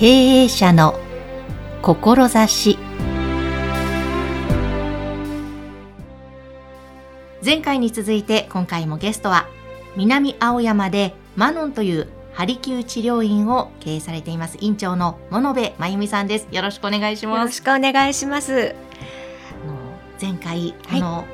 経営者の志。前回に続いて今回もゲストは南青山でマノンというハリキュー治療院を経営されています院長の物部真由美さんです。よろしくお願いします。よろしくお願いします。あの前回、はい、あの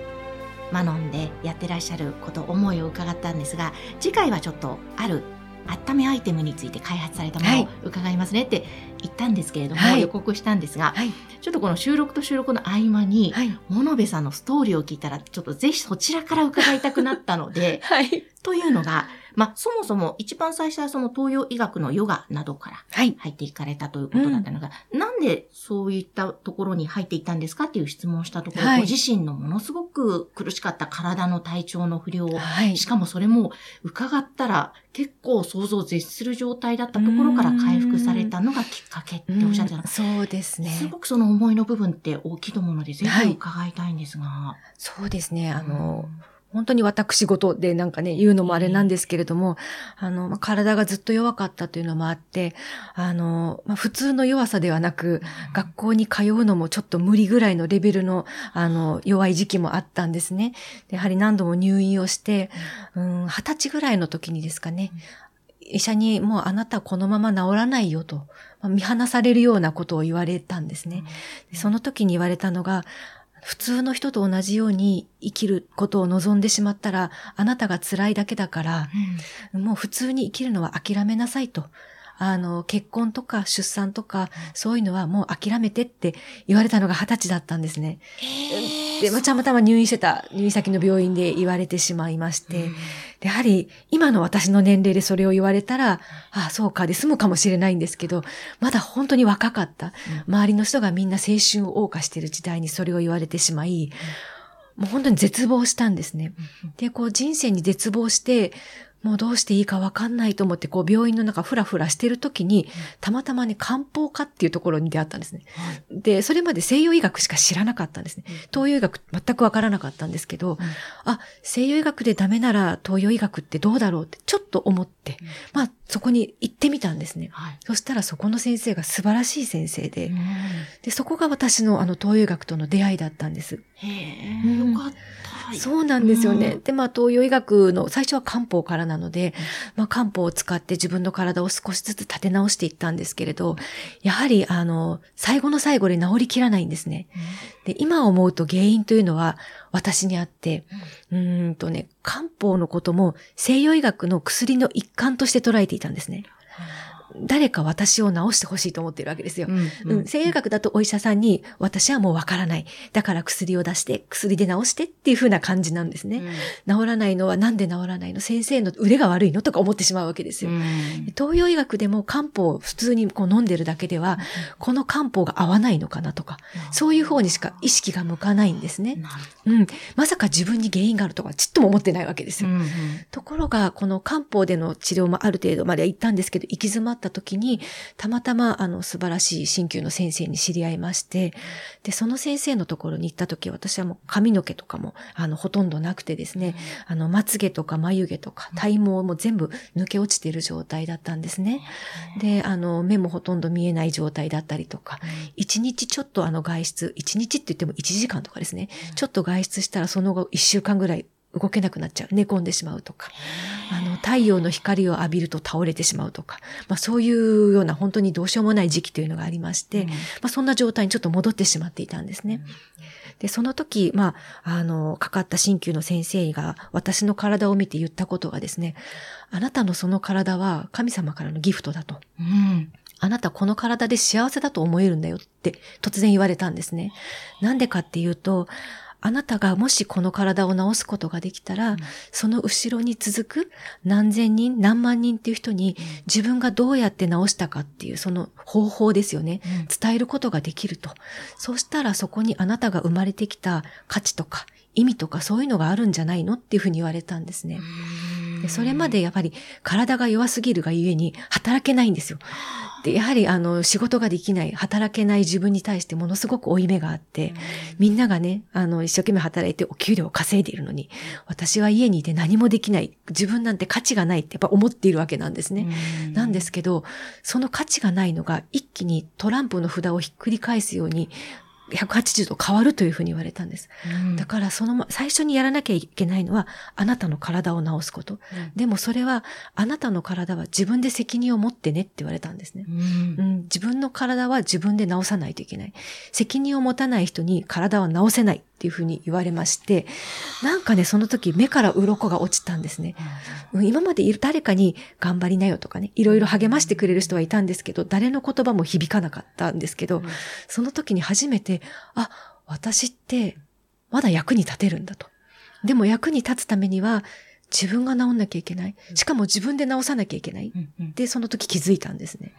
マノンでやってらっしゃること思いを伺ったんですが次回はちょっとある温めアイテムについて開発されたものを伺いますね。って言ったんですけれども、はい、予告したんですが、はい、ちょっとこの収録と収録の合間に、はい、物部さんのストーリーを聞いたら、ちょっとぜひそちらから伺いたくなったので、はい、というのが、まあ、そもそも一番最初はその東洋医学のヨガなどから入っていかれたということだったのが、はいうん、なんでそういったところに入っていったんですかっていう質問をしたところ、はい、ご自身のものすごく苦しかった体の体調の不良、はい、しかもそれも伺ったら結構想像を絶する状態だったところから回復されたのがきっかけっておっしゃってたそうですね。すごくその思いの部分って大きいと思うので、ぜひ伺いたいんですが。そうですね。あの、うん本当に私事でなんかね、言うのもあれなんですけれども、あの、まあ、体がずっと弱かったというのもあって、あの、まあ、普通の弱さではなく、学校に通うのもちょっと無理ぐらいのレベルの、あの、弱い時期もあったんですね。やはり何度も入院をして、うん、二十歳ぐらいの時にですかね、医者にもうあなたこのまま治らないよと、見放されるようなことを言われたんですね。その時に言われたのが、普通の人と同じように生きることを望んでしまったら、あなたが辛いだけだから、うん、もう普通に生きるのは諦めなさいと。あの、結婚とか出産とか、そういうのはもう諦めてって言われたのが二十歳だったんですね。で、またまたま入院してた、入院先の病院で言われてしまいまして、やはり今の私の年齢でそれを言われたら、ああ、そうかで済むかもしれないんですけど、まだ本当に若かった。周りの人がみんな青春を謳歌している時代にそれを言われてしまい、もう本当に絶望したんですね。で、こう人生に絶望して、もうどうしていいかわかんないと思って、こう病院の中ふらふらしてる時に、たまたまね、漢方科っていうところに出会ったんですね。はい、で、それまで西洋医学しか知らなかったんですね。東洋医学全くわからなかったんですけど、うん、あ、西洋医学でダメなら東洋医学ってどうだろうってちょっと思って、うん、まあそこに行ってみたんですね。はい、そしたらそこの先生が素晴らしい先生で、うん、で、そこが私のあの東洋医学との出会いだったんです。へえ、よかった。そうなんですよね。で、まあ東洋医学の最初は漢方からなので、まあ漢方を使って自分の体を少しずつ立て直していったんですけれど、やはりあの、最後の最後で治りきらないんですね。で、今思うと原因というのは私にあって、うんとね、漢方のことも西洋医学の薬の一環として捉えていたんですね。誰か私を治してほしいと思ってるわけですよ。うん、うん、西洋学だとお医者さんに私はもうわからない。だから薬を出して、薬で治してっていう風な感じなんですね。うん、治らないのはなんで治らないの？先生の腕が悪いのとか思ってしまうわけですよ。うん、東洋医学でも漢方を普通にこう飲んでるだけでは、この漢方が合わないのかなとか、そういう方にしか意識が向かないんですね。うん。まさか自分に原因があるとかちっとも思ってないわけですよ。ところが、この漢方での治療もある程度までは行ったんですけど、行き詰まった時に、たまたまあの素晴らしい鍼灸の先生に知り合いまして、で、その先生のところに行った時、私はもう髪の毛とかもあのほとんどなくてですね、あのまつげとか眉毛とか体毛も全部抜け落ちている状態だったんですね。で、あの目もほとんど見えない状態だったりとか、一日ちょっとあの外出、一日って言っても1時間とかですね、ちょっと外出したらその後1週間ぐらい動けなくなっちゃう。寝込んでしまうとか。あの、太陽の光を浴びると倒れてしまうとか。まあそういうような本当にどうしようもない時期というのがありまして、うん、まあそんな状態にちょっと戻ってしまっていたんですね。で、その時、まあ、あの、かかった鍼灸の先生が私の体を見て言ったことがですね、あなたのその体は神様からのギフトだと。うん、あなたこの体で幸せだと思えるんだよって突然言われたんですね。なんでかっていうと、あなたがもしこの体を治すことができたら、うん、その後ろに続く何千人、何万人っていう人に自分がどうやって治したかっていうその方法ですよね。うん、伝えることができると。そうしたらそこにあなたが生まれてきた価値とか意味とかそういうのがあるんじゃないのっていうふうに言われたんですね。でそれまでやっぱり体が弱すぎるがゆえに働けないんですよ。で、やはりあの仕事ができない、働けない自分に対してものすごく負い目があって、みんながね、あの一生懸命働いてお給料を稼いでいるのに、私は家にいて何もできない、自分なんて価値がないってやっぱ思っているわけなんですね。なんですけど、その価値がないのが一気にトランプの札をひっくり返すように、180度変わるというふうに言われたんです。うん、だからその、最初にやらなきゃいけないのは、あなたの体を治すこと。うん、でもそれは、あなたの体は自分で責任を持ってねって言われたんですね、うん、うん。自分の体は自分で治さないといけない。責任を持たない人に体は治せない。っていうふうに言われまして、なんかね、その時目から鱗が落ちたんですね。うん、今までいる誰かに頑張りなよとかね、いろいろ励ましてくれる人はいたんですけど、誰の言葉も響かなかったんですけど、その時に初めて、あ、私ってまだ役に立てるんだと。でも役に立つためには、自分が治んなきゃいけない。しかも自分で治さなきゃいけない。で、その時気づいたんですね。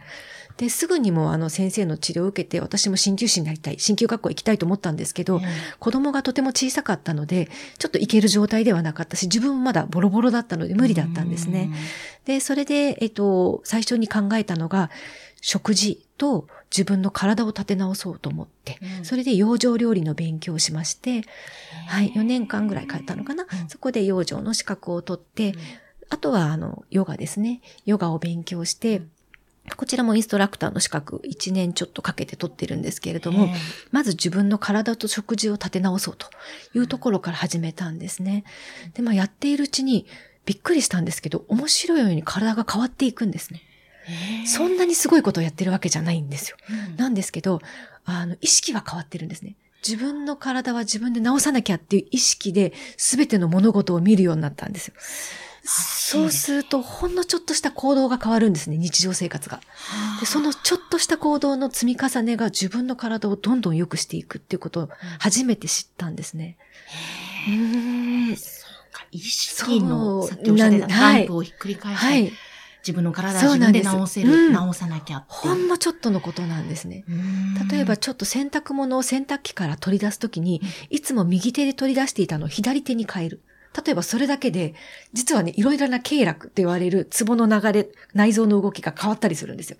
で、すぐにもあの先生の治療を受けて、私も鍼灸師になりたい、鍼灸学校行きたいと思ったんですけど、子供がとても小さかったので、ちょっと行ける状態ではなかったし、自分もまだボロボロだったので無理だったんですね。で、それで、えっと、最初に考えたのが、食事と自分の体を立て直そうと思って、うん、それで養生料理の勉強をしまして、はい、4年間ぐらい通ったのかな？うん、そこで養生の資格を取って、うん、あとは、あの、ヨガですね。ヨガを勉強して、こちらもインストラクターの資格1年ちょっとかけて取ってるんですけれども、まず自分の体と食事を立て直そうというところから始めたんですね。で、まあやっているうちにびっくりしたんですけど、面白いように体が変わっていくんですね。そんなにすごいことをやってるわけじゃないんですよ。うん、なんですけど、あの、意識は変わってるんですね。自分の体は自分で治さなきゃっていう意識で全ての物事を見るようになったんですよ。そうすると、ほんのちょっとした行動が変わるんですね、日常生活が。でそのちょっとした行動の積み重ねが自分の体をどんどん良くしていくっていうことを初めて知ったんですね。へー。そうか、意識の、さっきおっしゃってたタイプをひっくり返して、はい自分の体を自分で直せる、うん、直さなきゃほんのちょっとのことなんですね。例えばちょっと洗濯物を洗濯機から取り出すときに、いつも右手で取り出していたのを左手に変える。例えばそれだけで、実はね、いろいろな経絡って言われるツボの流れ、内臓の動きが変わったりするんですよ。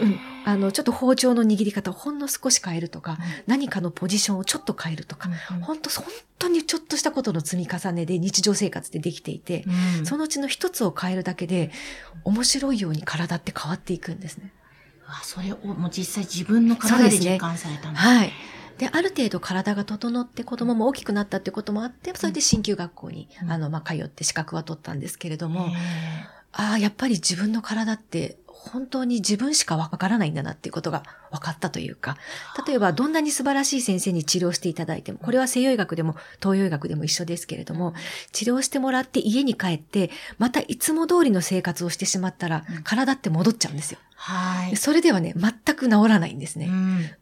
うん。あの、ちょっと包丁の握り方をほんの少し変えるとか、うん、何かのポジションをちょっと変えるとか、うん、本当本当にちょっとしたことの積み重ねで日常生活でできていて、うん、そのうちの一つを変えるだけで、面白いように体って変わっていくんですね。わそれをもう実際自分の体で実感されたんですね。はい。で、ある程度体が整って子供も大きくなったってこともあって、それで鍼灸学校に、うん、あの、まあ、通って資格は取ったんですけれども、ああ、やっぱり自分の体って本当に自分しかわからないんだなっていうことが分かったというか、例えばどんなに素晴らしい先生に治療していただいても、これは西洋医学でも東洋医学でも一緒ですけれども、治療してもらって家に帰って、またいつも通りの生活をしてしまったら、体って戻っちゃうんですよ。はい。それではね、全く治らないんですね。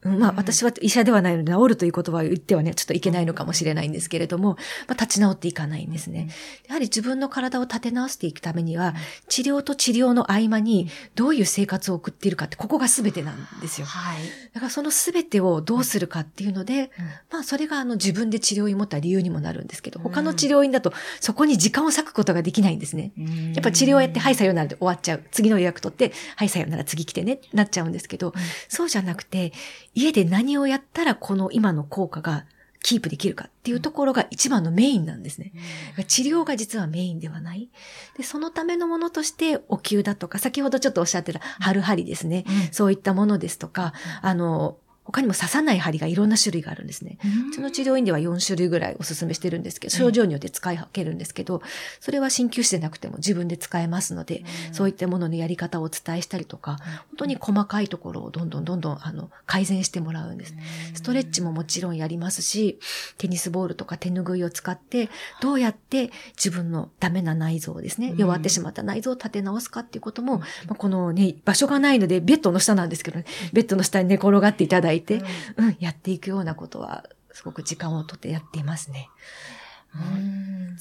うん、まあ、私は医者ではないので、治るという言葉を言ってはね、ちょっといけないのかもしれないんですけれども、まあ、立ち直っていかないんですね。やはり自分の体を立て直していくためには、治療と治療の合間に、どういう生活を送っているかって、ここが全てなんですよ。はい。だからその全てをどうするかっていうので、まあ、それがあの自分で治療院持った理由にもなるんですけど、他の治療院だと、そこに時間を割くことができないんですね。やっぱ治療やって、はい、さよならで終わっちゃう。次の予約取って、はい、さよなら次来てね、なっちゃうんですけど、うん、そうじゃなくて、家で何をやったらこの今の効果がキープできるかっていうところが一番のメインなんですね。うん、治療が実はメインではない。で、そのためのものとしてお灸だとか、先ほどちょっとおっしゃってた春針ですね。うん、そういったものですとか、あの、他にも刺さない針がいろんな種類があるんですね。うちの治療院では4種類ぐらいお勧めしてるんですけど、症状によって使い分けるんですけど、それは鍼灸師でなくても自分で使えますので、そういったもののやり方をお伝えしたりとか、本当に細かいところをどんどんどんどんあの改善してもらうんです。ストレッチももちろんやりますし、テニスボールとか手拭いを使って、どうやって自分のダメな内臓をですね、弱ってしまった内臓を立て直すかっていうことも、このね、場所がないのでベッドの下なんですけどね、ベッドの下に寝転がっていただいて、いて、うん、うん、やっていくようなことは、すごく時間をとってやっていますね。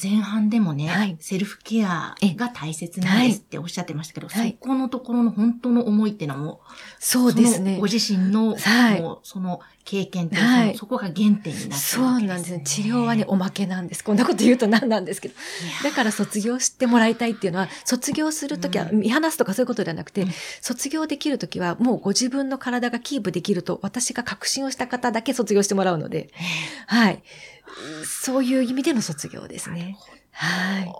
前半でもね、はい、セルフケアが大切なんですっておっしゃってましたけど、はい、そこのところの本当の思いっていうのも、そうですね。ご自身の、はい、もうその経験と、はい、そこが原点になってる、ね、そうなんです。ね。治療はね、おまけなんです。こんなこと言うと何なんですけど。だから卒業してもらいたいっていうのは、卒業するときは、見放すとかそういうことではなくて、うん、卒業できるときは、もうご自分の体がキープできると、私が確信をした方だけ卒業してもらうので、はい。そういう意味での卒業ですね。はい。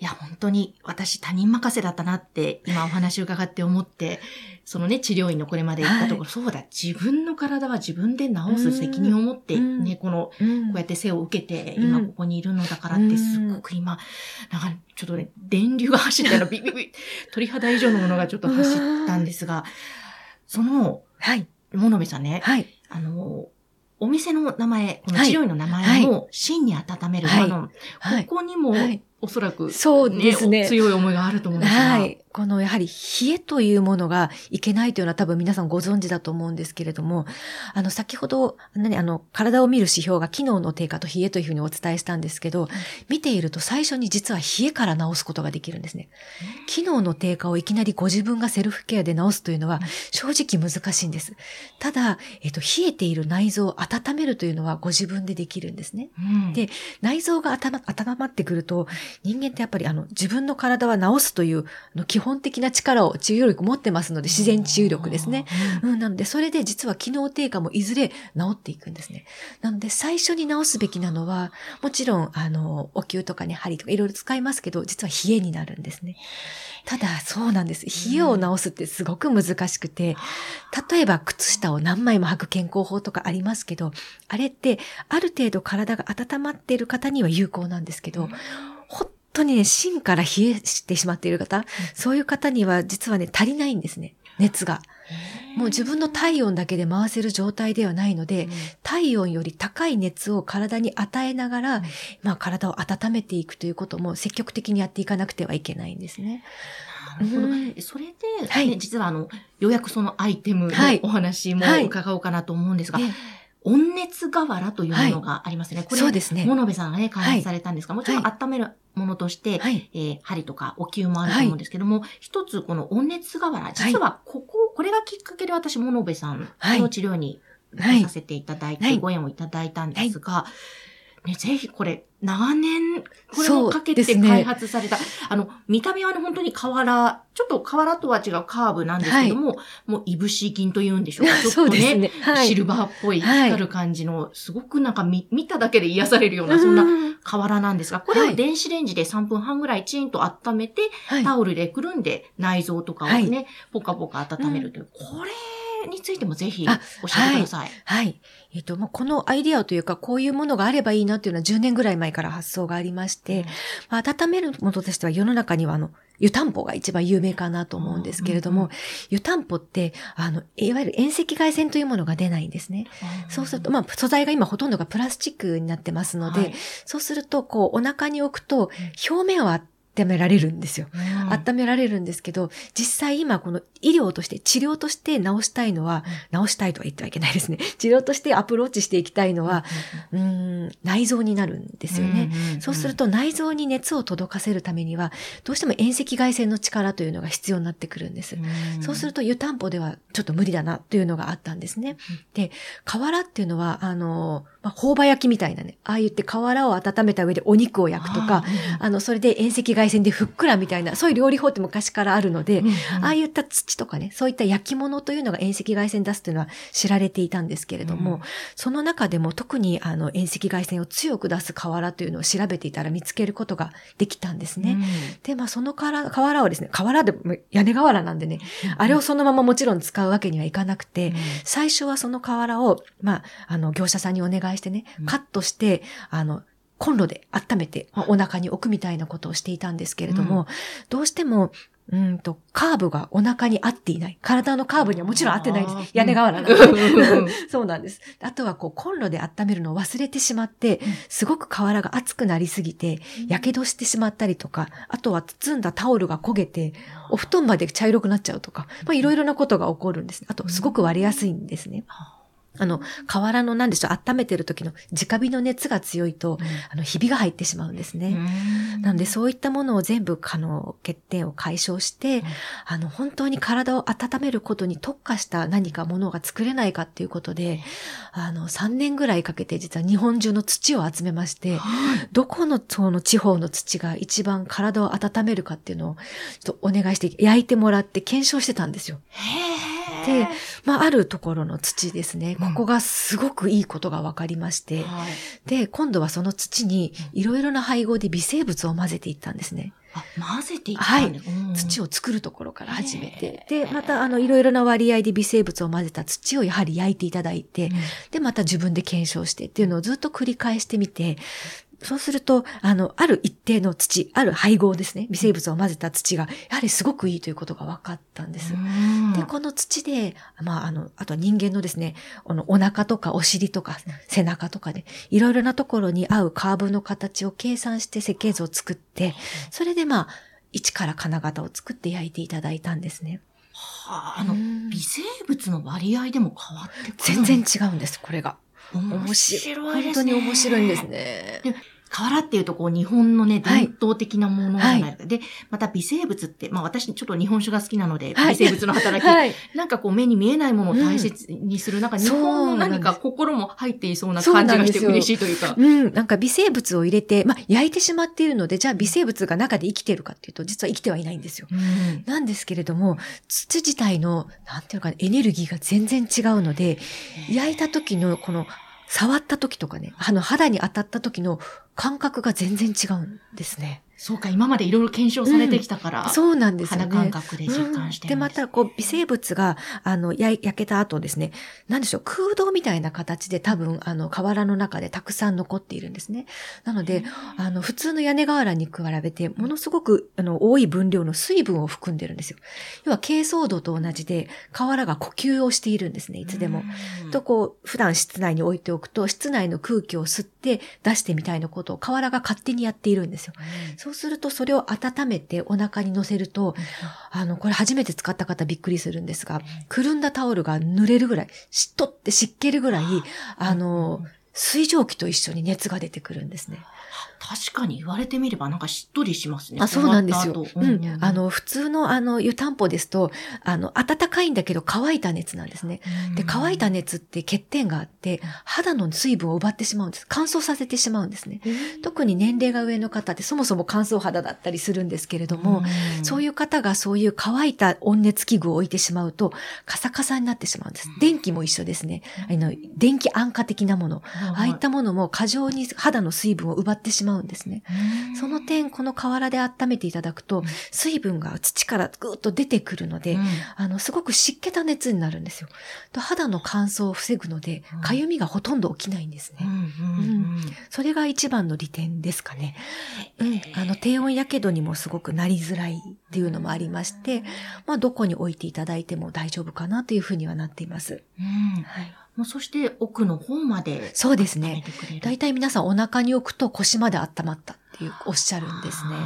いや、本当に私他人任せだったなって今お話を伺って思って、そのね、治療院のこれまで言ったところ、はい、そうだ、自分の体は自分で治す責任を持ってね、この、こうやって背を受けて、今ここにいるのだからってすっごく今、なんかちょっとね、電流が走ったら ビビビ、鳥肌以上のものがちょっと走ったんですが、その、はい。物部さんね、はい。あの、お店の名前、この治療院の名前も、真に温める。マノン、はい、ここにも、おそらく、そうですね。強い思いがあると思うんですが。はい。このやはり冷えというものがいけないというのは多分皆さんご存知だと思うんですけれども、あの、先ほど、何、あの、体を見る指標が機能の低下と冷えというふうにお伝えしたんですけど、見ていると最初に実は冷えから治すことができるんですね。機能の低下をいきなりご自分がセルフケアで治すというのは正直難しいんです。ただ、えっと、冷えている内臓を温めるというのはご自分でできるんですね。うん、で、内臓が温まってくると、人間ってやっぱりあの、自分の体は治すというの基本的な力を治癒力持ってますので、自然治癒力ですね。うん、なので、それで実は機能低下もいずれ治っていくんですね。なので、最初に治すべきなのは、もちろん、あの、お灸とかね、針とかいろいろ使いますけど、実は冷えになるんですね。ただ、そうなんです。冷えを治すってすごく難しくて、例えば靴下を何枚も履く健康法とかありますけど、あれって、ある程度体が温まっている方には有効なんですけど、本当にね、芯から冷えしてしまっている方、そういう方には実はね、足りないんですね。熱が。もう自分の体温だけで回せる状態ではないので、うん、体温より高い熱を体に与えながら、うん、まあ体を温めていくということも積極的にやっていかなくてはいけないんですね。なるほど。うん、それで、はい、実はあの、ようやくそのアイテムのお話も伺おうかなと思うんですが、はいはい温熱瓦というものがありますね。はい、これ、そうですね。物部さんがね、開発されたんですが、はい、もちろん温めるものとして、はい、えー、針とかお灸もあると思うんですけども、はい、一つこの温熱瓦、実はここ、これがきっかけで私、物部さんの治療にさせていただいて、ご縁をいただいたんですが、ね、ぜひこれ、長年、これをかけて開発された、ね、あの、見た目はね、本当に瓦、ちょっと瓦とは違うカーブなんですけども、はい、もう、いぶし銀と言うんでしょうか。ちょっとね、ねはい、シルバーっぽい光る感じの、すごくなんか見見ただけで癒されるような、そんな瓦なんですが、これを電子レンジで3分半ぐらいチンと温めて、はい、タオルでくるんで内臓とかをね、ポカポカ温めるという、これ、についてもぜひ教えてください。はい。はい、えっ、ー、と、もうこのアイディアというか、こういうものがあればいいなっていうのは10年ぐらい前から発想がありまして、まあ、温めるものとしては世の中にはあの、湯たんぽが一番有名かなと思うんですけれども、湯たんぽって、あの、いわゆる遠赤外線というものが出ないんですね。そうすると、まあ、素材が今ほとんどがプラスチックになってますので、はい、そうすると、こう、お腹に置くと、表面は温められるんですよ。うん、温められるんですけど、実際今この医療として、治療として治したいのは、うん、治したいとは言ってはいけないですね。治療としてアプローチしていきたいのは、うん、内臓になるんですよね、そうすると内臓に熱を届かせるためには、どうしても遠赤外線の力というのが必要になってくるんです。そうすると湯たんぽではちょっと無理だなというのがあったんですね。で、瓦っていうのは、あの、まあ、朴葉焼きみたいなね、ああ言って瓦を温めた上でお肉を焼くとか、あの、それで遠赤外線でふっくらみたいな、そういう料理法って昔からあるので、うんうん、ああいった土とかね、そういった焼き物というのが遠赤外線出すというのは知られていたんですけれども、うん、その中でも特にあの遠赤外線を強く出す瓦というのを調べていたら見つけることができたんですね。うん、で、まあその瓦をですね、瓦でも屋根瓦なんでね、あれをそのままもちろん使うわけにはいかなくて、最初はその瓦を、まあ、あの業者さんにお願いしてね、カットして、あの、コンロで温めて、お腹に置くみたいなことをしていたんですけれども、うん、どうしても、うんと、カーブがお腹に合っていない。体のカーブにはもちろん合ってないです。屋根瓦なんで。そうなんです。あとはこう、コンロで温めるのを忘れてしまって、すごく瓦が熱くなりすぎて、火傷してしまったりとか、あとは包んだタオルが焦げて、お布団まで茶色くなっちゃうとか、まあいろいろなことが起こるんです。あと、すごく割れやすいんですね。あの、河原のなんでしょう、温めてる時の直火の熱が強いと、あの、ひびが入ってしまうんですね。なので、そういったものを全部、あの、欠点を解消して、あの、本当に体を温めることに特化した何かものが作れないかっていうことで、あの、3年ぐらいかけて実は日本中の土を集めまして、どこのその地方の土が一番体を温めるかっていうのを、ちょっとお願いして焼いてもらって検証してたんですよ。で、まあ、あるところの土ですね。ここがすごくいいことが分かりまして、うんはい、で、今度はその土にいろいろな配合で微生物を混ぜていったんですね。あ、混ぜていったんです、はい、土を作るところから始めて。で、また、あの、いろいろな割合で微生物を混ぜた土をやはり焼いていただいて、うん、で、また自分で検証してっていうのをずっと繰り返してみて、そうすると、あの、ある一定の土、ある配合ですね。微生物を混ぜた土が、やはりすごくいいということが分かったんです。で、この土で、まあ、あの、あと人間のですね、このお腹とかお尻とか背中とかで、いろいろなところに合うカーブの形を計算して設計図を作って、それでまあ、一から金型を作って焼いていただいたんですね。はあ、あの、微生物の割合でも変わってくる全然違うんです、これが。面白い、ね、本当に面白いんですね。瓦っていうとこう日本のね、伝統的なものじゃない。ですか。はい、で、また微生物って、まあ私ちょっと日本酒が好きなので、はい、微生物の働き、はい、なんかこう目に見えないものを大切にする、うん、なんか日本の何か心も入っていそうな感じがして嬉しいというか。うん、なんか微生物を入れて、まあ焼いてしまっているので、じゃあ微生物が中で生きてるかっていうと、実は生きてはいないんですよ。うん、なんですけれども、土自体の、なんていうか、エネルギーが全然違うので、焼いた時のこの触った時とかね、あの肌に当たった時の感覚が全然違うんですね。そうか、今までいろいろ検証されてきたから、うん、そうなんですよね。肌感覚で実感してる、うん、で、また、こう、微生物が、あの、焼けた後ですね、なんでしょう、空洞みたいな形で多分、あの、河原の中でたくさん残っているんですね。なので、あの、普通の屋根瓦に比べて、ものすごく、あの、多い分量の水分を含んでるんですよ。要は、珪藻土と同じで、瓦が呼吸をしているんですね、いつでも。と、こう、普段室内に置いておくと、室内の空気を吸って出してみたいなことを瓦が勝手にやっているんですよ。そうすると、それを温めてお腹に乗せると、あの、これ初めて使った方びっくりするんですが、くるんだタオルが濡れるぐらい、しっとって湿気るぐらい、あの、水蒸気と一緒に熱が出てくるんですね。確かに言われてみればなんかしっとりしますね。あ、そうなんですよ。うん。あの、普通のあの、湯たんぽですと、あの、暖かいんだけど乾いた熱なんですね。で、乾いた熱って欠点があって、肌の水分を奪ってしまうんです。乾燥させてしまうんですね。特に年齢が上の方ってそもそも乾燥肌だったりするんですけれども、そういう方がそういう乾いた温熱器具を置いてしまうと、カサカサになってしまうんです。電気も一緒ですね。あの、電気安価的なもの。ああいったものも過剰に肌の水分を奪ってしまうんですね。その点、この河原で温めていただくと、水分が土からぐーっと出てくるので、うん、あの、すごく湿気た熱になるんですよ。と肌の乾燥を防ぐので、かゆみがほとんど起きないんですね。それが一番の利点ですかね。うん。あの、低温やけどにもすごくなりづらいっていうのもありまして、まあ、どこに置いていただいても大丈夫かなというふうにはなっています。うん、はいもうそして奥の方まで。そうですね。大体皆さんお腹に置くと腰まで温まったっていうおっしゃるんですね。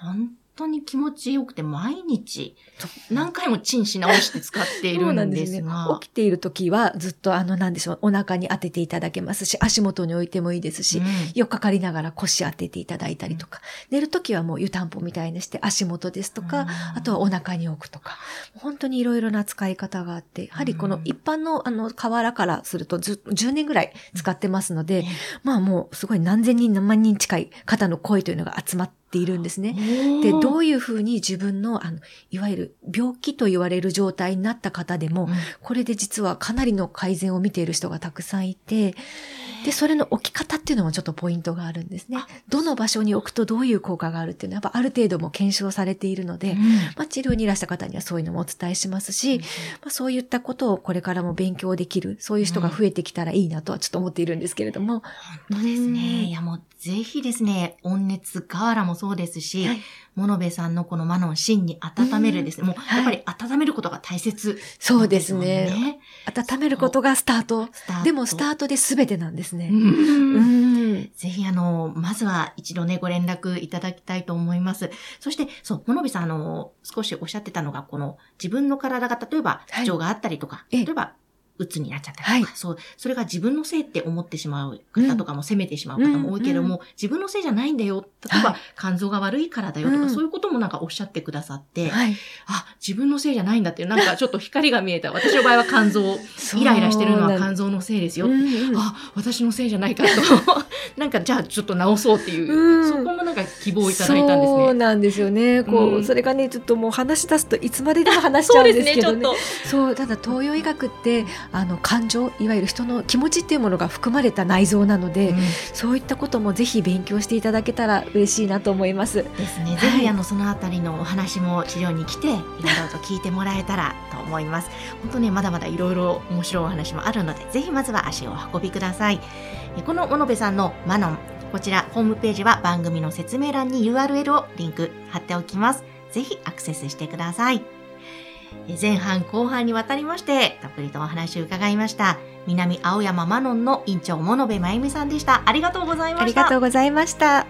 本当に気持ちよくて毎日何回もチンし直して使っているんですが。ね、起きている時はずっとあの何でしょう、お腹に当てていただけますし、足元に置いてもいいですし、うん、よっかかりながら腰当てていただいたりとか、うん、寝る時はもう湯たんぽみたいにして足元ですとか、うん、あとはお腹に置くとか、本当にいろいろな使い方があって、やはりこの一般のあの瓦からするとず10年ぐらい使ってますので、まあもうすごい何千人何万人近い方の声というのが集まってているんですね。で、どういうふうに自分の、あの、いわゆる病気と言われる状態になった方でも、うん、これで実はかなりの改善を見ている人がたくさんいて、で、それの置き方っていうのもちょっとポイントがあるんですね。どの場所に置くとどういう効果があるっていうのは、やっぱある程度も検証されているので、うん、まあ、治療にいらした方にはそういうのもお伝えしますし、うん、まあ、そういったことをこれからも勉強できる、そういう人が増えてきたらいいなとはちょっと思っているんですけれども。本当ですね。いや、もうぜひですね、温熱瓦もそうですし、はい、物部さんのこのマノン芯に温めるですね、もうやっぱり温めることが大切、ね、そうですね。温めることがスタート。でもスタートで全てなんですね。ぜひあの、まずは一度ね、ご連絡いただきたいと思います。そして、そう、物部さんあの、少しおっしゃってたのが、この自分の体が例えば不調があったりとか、はい、例えば鬱になっちゃったりとか、はい、そう、それが自分のせいって思ってしまう方とかも責めてしまう方も多いけども、うん、自分のせいじゃないんだよ。例えば、肝臓が悪いからだよとか、そういうこともなんかおっしゃってくださって、はい、あ、自分のせいじゃないんだっていう、なんかちょっと光が見えた。私の場合は肝臓、イライラしてるのは肝臓のせいですよ。うんうん、あ、私のせいじゃないかと。なんかじゃあちょっと直そうっていう、うん、そこもなんか希望をいただいたんですね。そうなんですよね。こう、うん、それがね、ちょっともう話し出すといつまででも話しちゃうんですけどね。そうねそう、ただ東洋医学って、あの、感情、いわゆる人の気持ちっていうものが含まれた内臓なので、うん、そういったこともぜひ勉強していただけたら嬉しいなと思います。ですね。ぜひ、あの、そのあたりのお話も治療に来て、いろいろと聞いてもらえたらと思います。本当ね、まだまだいろいろ面白いお話もあるので、ぜひまずは足をお運びください。この物部さんのマノン、こちらホームページは番組の説明欄に URL をリンク貼っておきます。ぜひアクセスしてください。前半後半にわたりまして、たっぷりとお話を伺いました。南青山マノンの院長、物部真由美さんでした。ありがとうございました。ありがとうございました。